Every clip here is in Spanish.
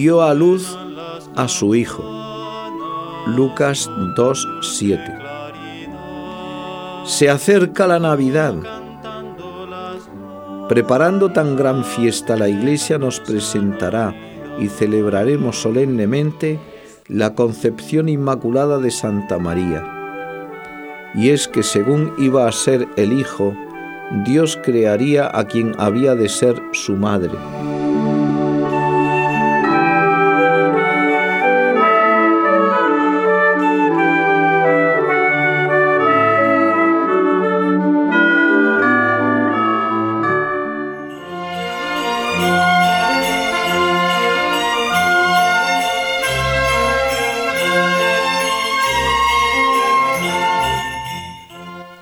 Dio a luz a su Hijo. Lucas 2.7. Se acerca la Navidad. Preparando tan gran fiesta, la Iglesia nos presentará y celebraremos solemnemente la concepción inmaculada de Santa María. Y es que según iba a ser el Hijo, Dios crearía a quien había de ser su madre.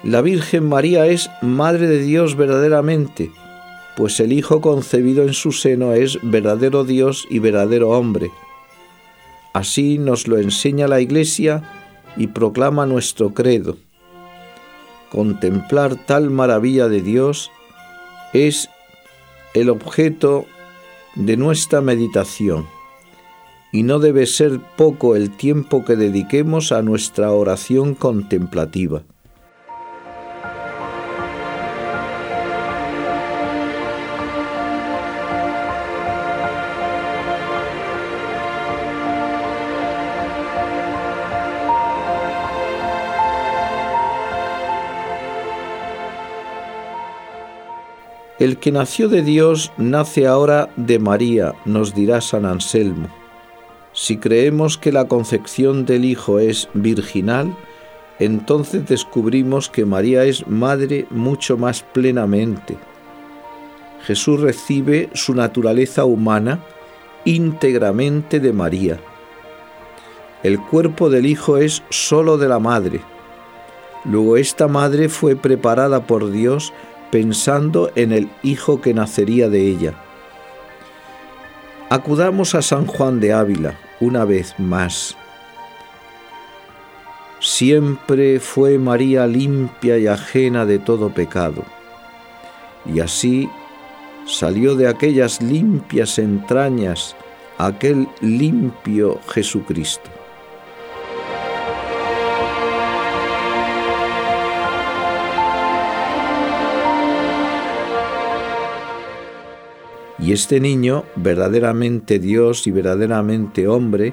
La Virgen María es Madre de Dios verdaderamente, pues el Hijo concebido en su seno es verdadero Dios y verdadero hombre. Así nos lo enseña la Iglesia y proclama nuestro credo. Contemplar tal maravilla de Dios es el objeto de nuestra meditación y no debe ser poco el tiempo que dediquemos a nuestra oración contemplativa. El que nació de Dios nace ahora de María, nos dirá San Anselmo. Si creemos que la concepción del Hijo es virginal, entonces descubrimos que María es madre mucho más plenamente. Jesús recibe su naturaleza humana íntegramente de María. El cuerpo del Hijo es sólo de la madre. Luego esta madre fue preparada por Dios pensando en el Hijo que nacería de ella. Acudamos a San Juan de Ávila una vez más. Siempre fue María limpia y ajena de todo pecado, y así salió de aquellas limpias entrañas aquel limpio Jesucristo. Y este niño, verdaderamente Dios y verdaderamente hombre,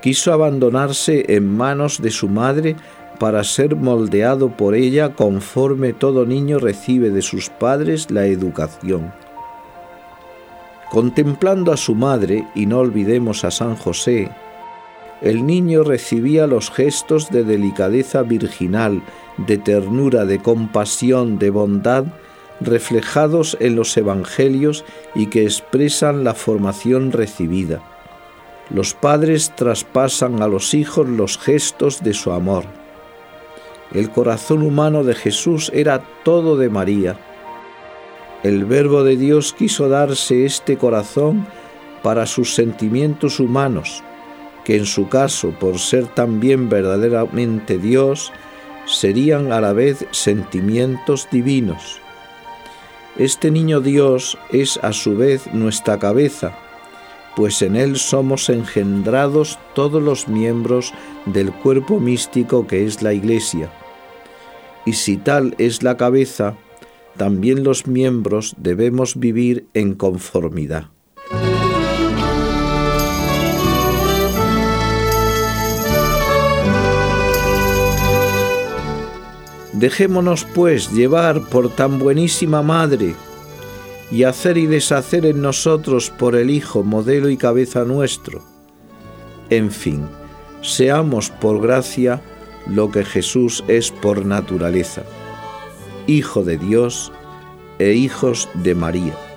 quiso abandonarse en manos de su madre para ser moldeado por ella conforme todo niño recibe de sus padres la educación. Contemplando a su madre, y no olvidemos a San José, el niño recibía los gestos de delicadeza virginal, de ternura, de compasión, de bondad, reflejados en los Evangelios y que expresan la formación recibida. Los padres traspasan a los hijos los gestos de su amor. El corazón humano de Jesús era todo de María. El Verbo de Dios quiso darse este corazón para sus sentimientos humanos, que en su caso, por ser también verdaderamente Dios, serían a la vez sentimientos divinos. Este niño Dios es a su vez nuestra cabeza, pues en Él somos engendrados todos los miembros del cuerpo místico que es la Iglesia. Y si tal es la cabeza, también los miembros debemos vivir en conformidad. Dejémonos pues llevar por tan buenísima madre y hacer y deshacer en nosotros por el Hijo, modelo y cabeza nuestro. En fin, seamos por gracia lo que Jesús es por naturaleza, Hijo de Dios e hijos de María.